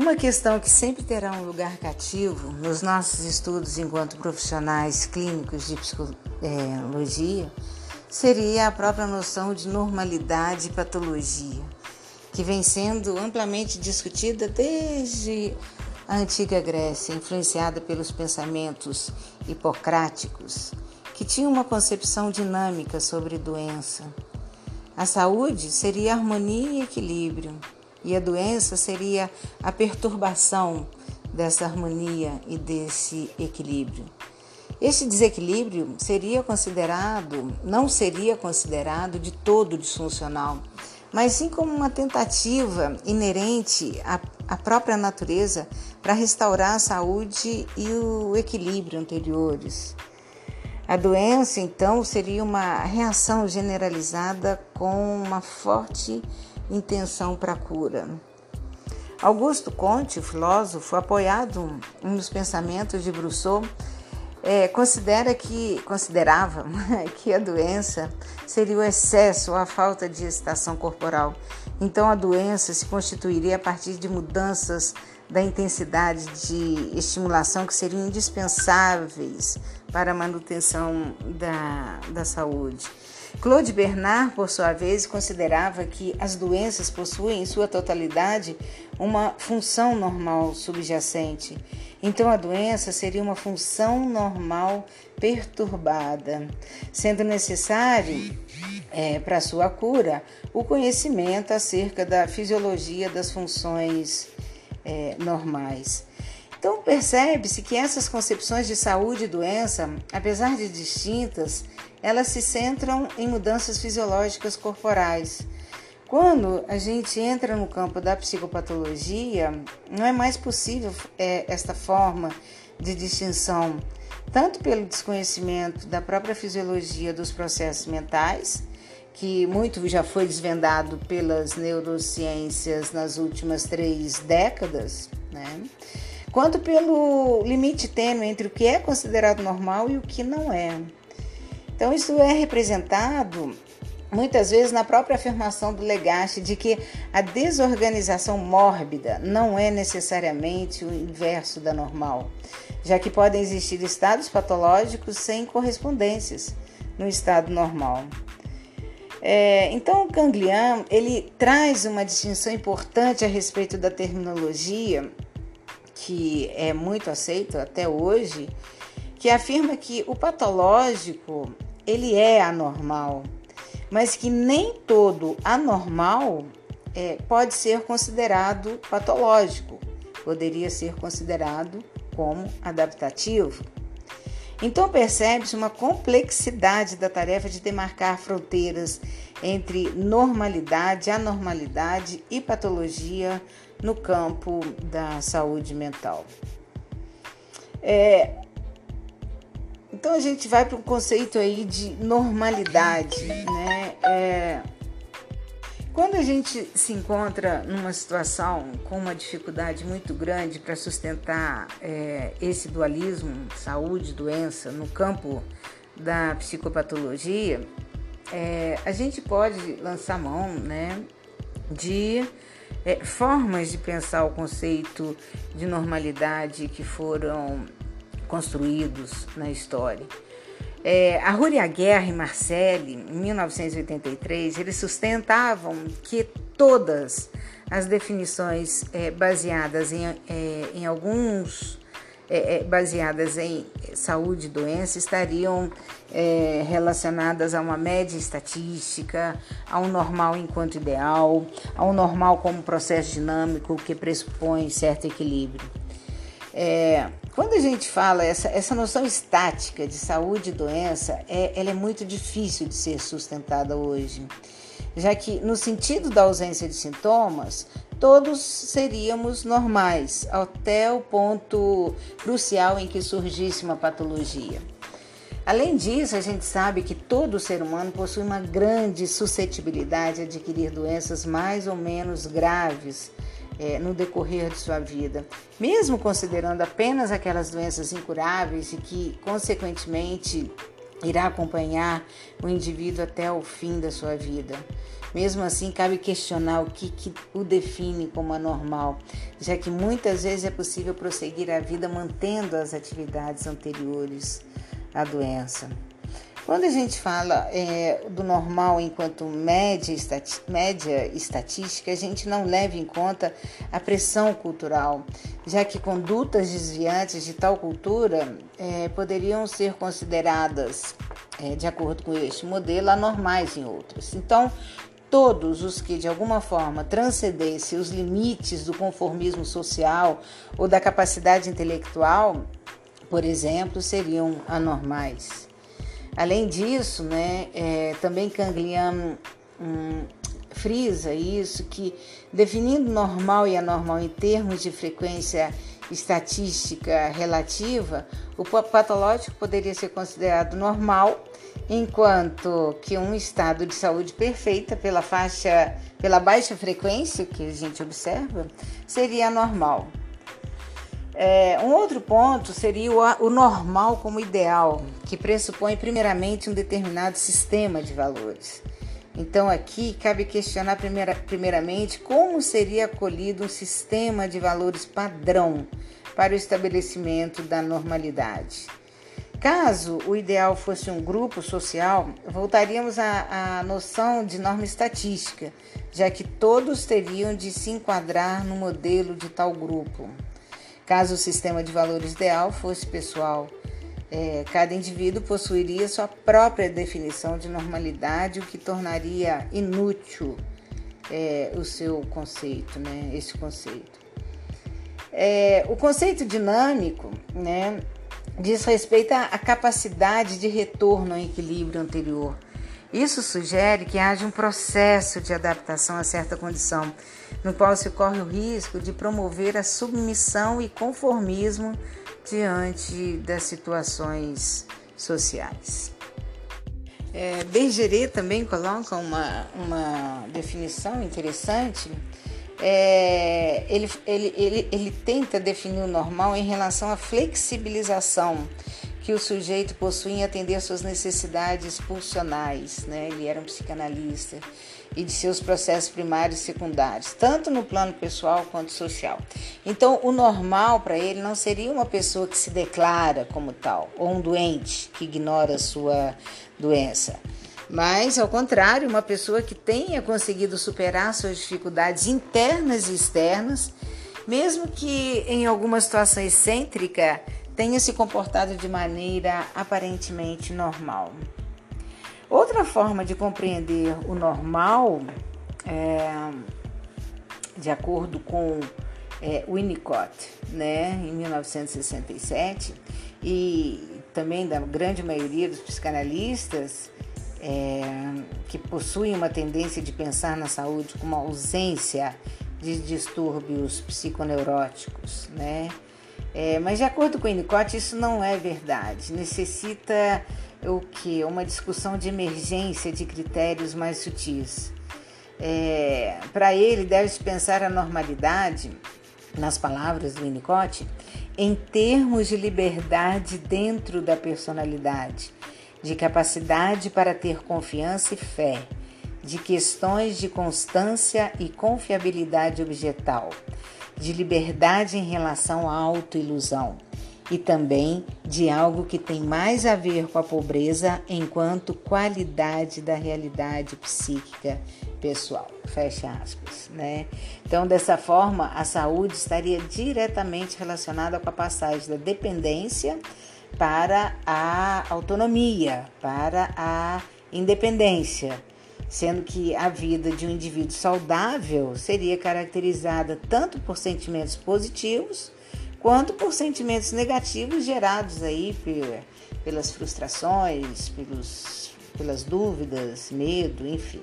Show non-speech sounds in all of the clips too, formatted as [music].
Uma questão que sempre terá um lugar cativo nos nossos estudos enquanto profissionais clínicos de psicologia seria a própria noção de normalidade e patologia, que vem sendo amplamente discutida desde a antiga Grécia, influenciada pelos pensamentos hipocráticos, que tinham uma concepção dinâmica sobre doença. A saúde seria harmonia e equilíbrio, e a doença seria a perturbação dessa harmonia e desse equilíbrio. Este desequilíbrio seria considerado, não seria considerado de todo disfuncional, mas sim como uma tentativa inerente à, à própria natureza para restaurar a saúde e o equilíbrio anteriores. A doença, então, seria uma reação generalizada com uma forte intenção para a cura. Augusto Conte, filósofo, apoiado nos pensamentos de Brousseau, é, considera que considerava [laughs] que a doença seria o excesso ou a falta de excitação corporal. Então a doença se constituiria a partir de mudanças da intensidade de estimulação que seriam indispensáveis para a manutenção da, da saúde. Claude Bernard, por sua vez, considerava que as doenças possuem, em sua totalidade, uma função normal subjacente. Então, a doença seria uma função normal perturbada, sendo necessário, é, para sua cura, o conhecimento acerca da fisiologia das funções é, normais. Então, percebe-se que essas concepções de saúde e doença, apesar de distintas, elas se centram em mudanças fisiológicas corporais. Quando a gente entra no campo da psicopatologia, não é mais possível é, esta forma de distinção, tanto pelo desconhecimento da própria fisiologia dos processos mentais, que muito já foi desvendado pelas neurociências nas últimas três décadas, né? Quanto pelo limite tênue entre o que é considerado normal e o que não é. Então, isso é representado muitas vezes na própria afirmação do Legache de que a desorganização mórbida não é necessariamente o inverso da normal, já que podem existir estados patológicos sem correspondências no estado normal. É, então, o Ganglian ele traz uma distinção importante a respeito da terminologia que é muito aceito até hoje, que afirma que o patológico ele é anormal, mas que nem todo anormal é, pode ser considerado patológico, poderia ser considerado como adaptativo. Então percebe-se uma complexidade da tarefa de demarcar fronteiras entre normalidade, anormalidade e patologia no campo da saúde mental. É, então a gente vai para um conceito aí de normalidade, né? É, quando a gente se encontra numa situação com uma dificuldade muito grande para sustentar é, esse dualismo saúde-doença no campo da psicopatologia, é, a gente pode lançar mão né, de é, formas de pensar o conceito de normalidade que foram construídos na história. É, a Rúria Guerra e Marcelli, em 1983, eles sustentavam que todas as definições é, baseadas em, é, em alguns é, é, baseadas em saúde e doença estariam é, relacionadas a uma média estatística, a um normal enquanto ideal, a um normal como processo dinâmico que pressupõe certo equilíbrio. É, quando a gente fala essa, essa noção estática de saúde e doença, é, ela é muito difícil de ser sustentada hoje, já que no sentido da ausência de sintomas, todos seríamos normais, até o ponto crucial em que surgisse uma patologia. Além disso, a gente sabe que todo ser humano possui uma grande suscetibilidade a adquirir doenças mais ou menos graves é, no decorrer de sua vida, mesmo considerando apenas aquelas doenças incuráveis e que, consequentemente, irá acompanhar o indivíduo até o fim da sua vida. Mesmo assim, cabe questionar o que, que o define como anormal, já que muitas vezes é possível prosseguir a vida mantendo as atividades anteriores à doença. Quando a gente fala é, do normal enquanto média, estati média estatística, a gente não leva em conta a pressão cultural, já que condutas desviantes de tal cultura é, poderiam ser consideradas, é, de acordo com este modelo, anormais em outras. Então, todos os que de alguma forma transcendessem os limites do conformismo social ou da capacidade intelectual, por exemplo, seriam anormais. Além disso, né, é, também Canglian hum, frisa isso, que definindo normal e anormal em termos de frequência estatística relativa, o patológico poderia ser considerado normal, enquanto que um estado de saúde perfeita pela faixa, pela baixa frequência que a gente observa, seria anormal. É, um outro ponto seria o, o, normal como ideal, que pressupõe primeiramente um determinado sistema de valores. Então aqui cabe questionar primeira, primeiramente como seria acolhido um sistema de valores padrão para o estabelecimento da normalidade. Caso o ideal fosse um grupo social, voltaríamos à, à noção de norma estatística, já que todos teriam de se enquadrar no modelo de tal grupo. Caso o sistema de valores ideal fosse pessoal, é, cada indivíduo possuiria sua própria definição de normalidade, o que tornaria inútil é, o seu conceito, né? Esse conceito. É, o conceito dinâmico, né, diz respeito à capacidade de retorno ao equilíbrio anterior isso sugere que haja um processo de adaptação a certa condição, no qual se corre o risco de promover a submissão e conformismo diante das situações sociais. É, Bergeret também coloca uma, uma definição interessante. É, ele, ele, ele, ele tenta definir o normal em relação à flexibilização que o sujeito possui em atender suas necessidades pulsionais, né? Ele era um psicanalista e de seus processos primários e secundários, tanto no plano pessoal quanto social. Então, o normal para ele não seria uma pessoa que se declara como tal, ou um doente que ignora a sua doença. Mas, ao contrário, uma pessoa que tenha conseguido superar suas dificuldades internas e externas, mesmo que em alguma situação excêntrica, tenha se comportado de maneira aparentemente normal. Outra forma de compreender o normal, é, de acordo com é, Winnicott, né, em 1967, e também da grande maioria dos psicanalistas é, que possuem uma tendência de pensar na saúde como ausência de distúrbios psiconeuróticos, né? É, mas de acordo com o Winnicott, isso não é verdade. Necessita o que? Uma discussão de emergência de critérios mais sutis. É, Para ele, deve-se pensar a normalidade, nas palavras do Winnicott, em termos de liberdade dentro da personalidade, de capacidade para ter confiança e fé, de questões de constância e confiabilidade objetal de liberdade em relação à autoilusão e também de algo que tem mais a ver com a pobreza enquanto qualidade da realidade psíquica pessoal. Fecha aspas, né? Então, dessa forma, a saúde estaria diretamente relacionada com a passagem da dependência para a autonomia, para a independência sendo que a vida de um indivíduo saudável seria caracterizada tanto por sentimentos positivos quanto por sentimentos negativos gerados aí pelas frustrações, pelos, pelas dúvidas, medo, enfim.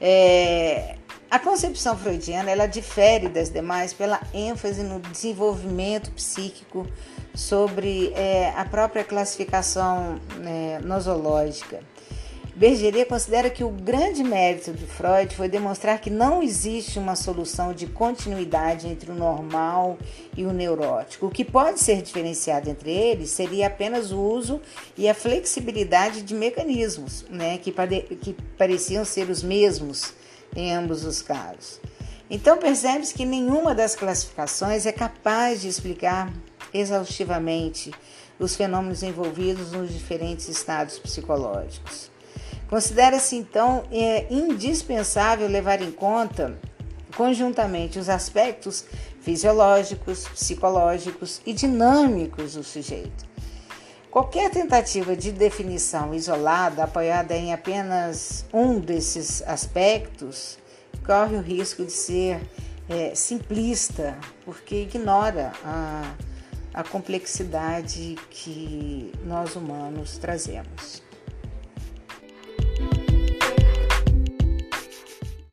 É, a concepção freudiana ela difere das demais pela ênfase no desenvolvimento psíquico sobre é, a própria classificação é, nosológica Bergeret considera que o grande mérito de Freud foi demonstrar que não existe uma solução de continuidade entre o normal e o neurótico. O que pode ser diferenciado entre eles seria apenas o uso e a flexibilidade de mecanismos, né, que, pare que pareciam ser os mesmos em ambos os casos. Então percebe-se que nenhuma das classificações é capaz de explicar exaustivamente os fenômenos envolvidos nos diferentes estados psicológicos. Considera-se então é, indispensável levar em conta conjuntamente os aspectos fisiológicos, psicológicos e dinâmicos do sujeito. Qualquer tentativa de definição isolada, apoiada em apenas um desses aspectos, corre o risco de ser é, simplista, porque ignora a, a complexidade que nós humanos trazemos.